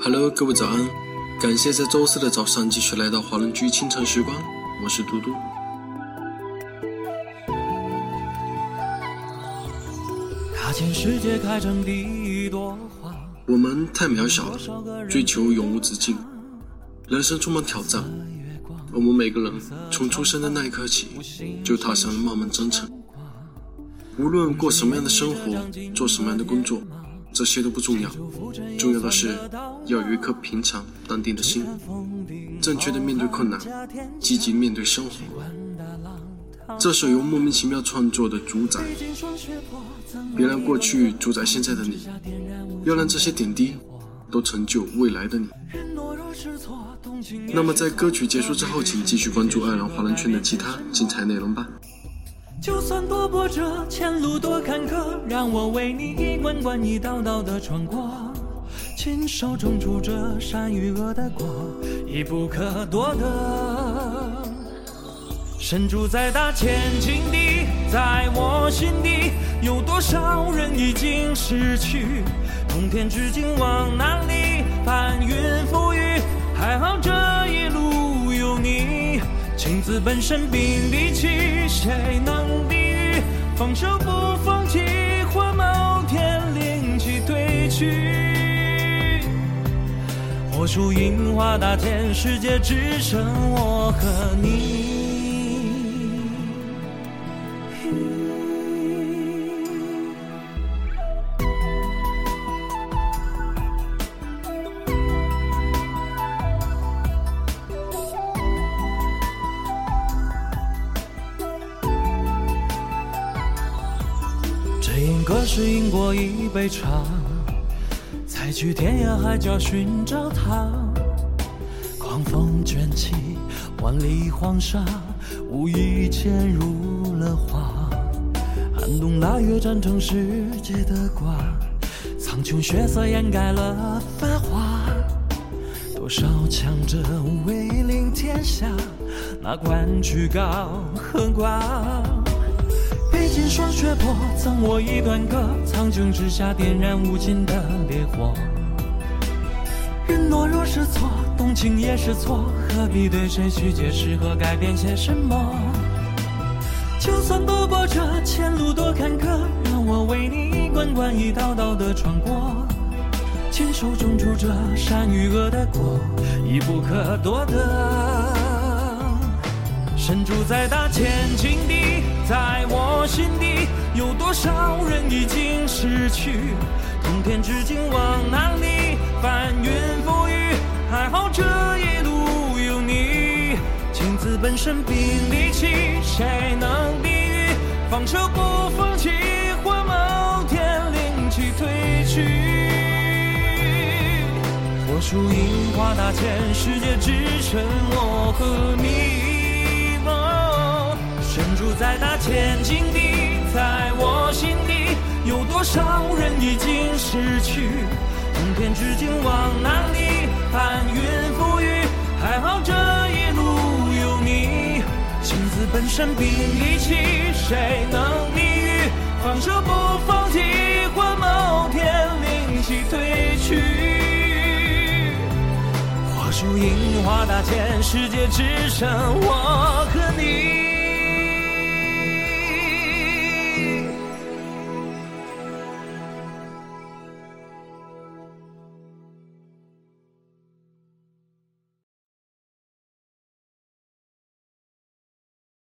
Hello，各位早安！感谢在周四的早上继续来到华人居清晨时光，我是嘟嘟。我们太渺小了，追求永无止境。人生充满挑战，我们每个人从出生的那一刻起，就踏上了漫漫征程。无论过什么样的生活，做什么样的工作。这些都不重要，重要的是要有一颗平常淡定的心，正确的面对困难，积极面对生活。这首由莫名其妙创作的主宰，别让过去主宰现在的你，要让这些点滴都成就未来的你。那么在歌曲结束之后，请继续关注爱朗华人圈的其他精彩内容吧。就算多波折，前路多坎坷，让我为你一关关、一道道的穿过。亲手种出这善与恶的果，已不可多得。身处在大千境地，在我心底，有多少人已经失去？通天至今往哪里？翻云覆雨，还好这一路有你。情字本身并力气，谁能？放手不放弃，或某天灵气褪去。火树银花大千世界，只剩我和你。饮歌是饮过一杯茶，再去天涯海角寻找他。狂风卷起万里黄沙，无意间入了画。寒冬腊月战成世界的瓜，苍穹血色掩盖了繁华。多少强者威临天下，哪管居高和寡？北京霜雪破，赠我一段歌，苍穹之下点燃无尽的烈火。人懦弱是错，动情也是错，何必对谁去解释和改变些什么？就算多波折，前路多坎坷，让我为你一关关、一道道的穿过。亲手种出这善与恶的果，已不可多得。身处在大千境地，在我心底，有多少人已经失去？通天至今往哪里？翻云覆雨，还好这一路有你。情字本身并力气，谁能抵御？放手不放弃，或某天灵气褪去。火树银花大千世界，只剩我和你。在大千境地，在我心底，有多少人已经失去？通天至今往哪里？翻云覆雨，还好这一路有你。情字本身并力气，谁能抵御？放手不放弃，换某天灵气褪去。火树银花大千世界，只剩我和你。